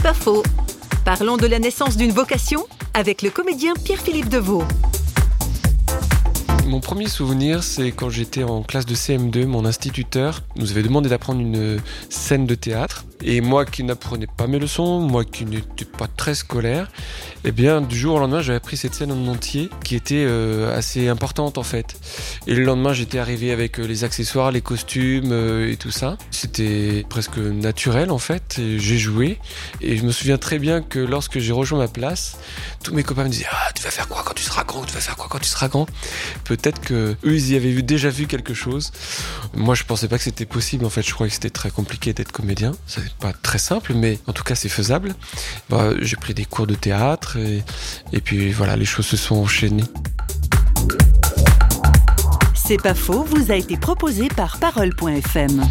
Pas faux. Parlons de la naissance d'une vocation avec le comédien Pierre-Philippe Deveau. Mon premier souvenir, c'est quand j'étais en classe de CM2, mon instituteur nous avait demandé d'apprendre une scène de théâtre. Et moi qui n'apprenais pas mes leçons, moi qui n'étais pas très scolaire, eh bien, du jour au lendemain, j'avais appris cette scène en entier qui était euh, assez importante en fait. Et le lendemain, j'étais arrivé avec euh, les accessoires, les costumes euh, et tout ça. C'était presque naturel en fait. J'ai joué et je me souviens très bien que lorsque j'ai rejoint ma place, tous mes copains me disaient Ah, tu vas faire quoi quand tu seras grand? Tu vas faire quoi quand tu seras grand? Peut-être que eux, ils y avaient déjà vu quelque chose. Moi, je pensais pas que c'était possible en fait. Je croyais que c'était très compliqué d'être comédien pas très simple, mais en tout cas c'est faisable. Bah, j'ai pris des cours de théâtre et, puis voilà, les choses se sont enchaînées. C'est pas faux, vous a été proposé par Parole.fm.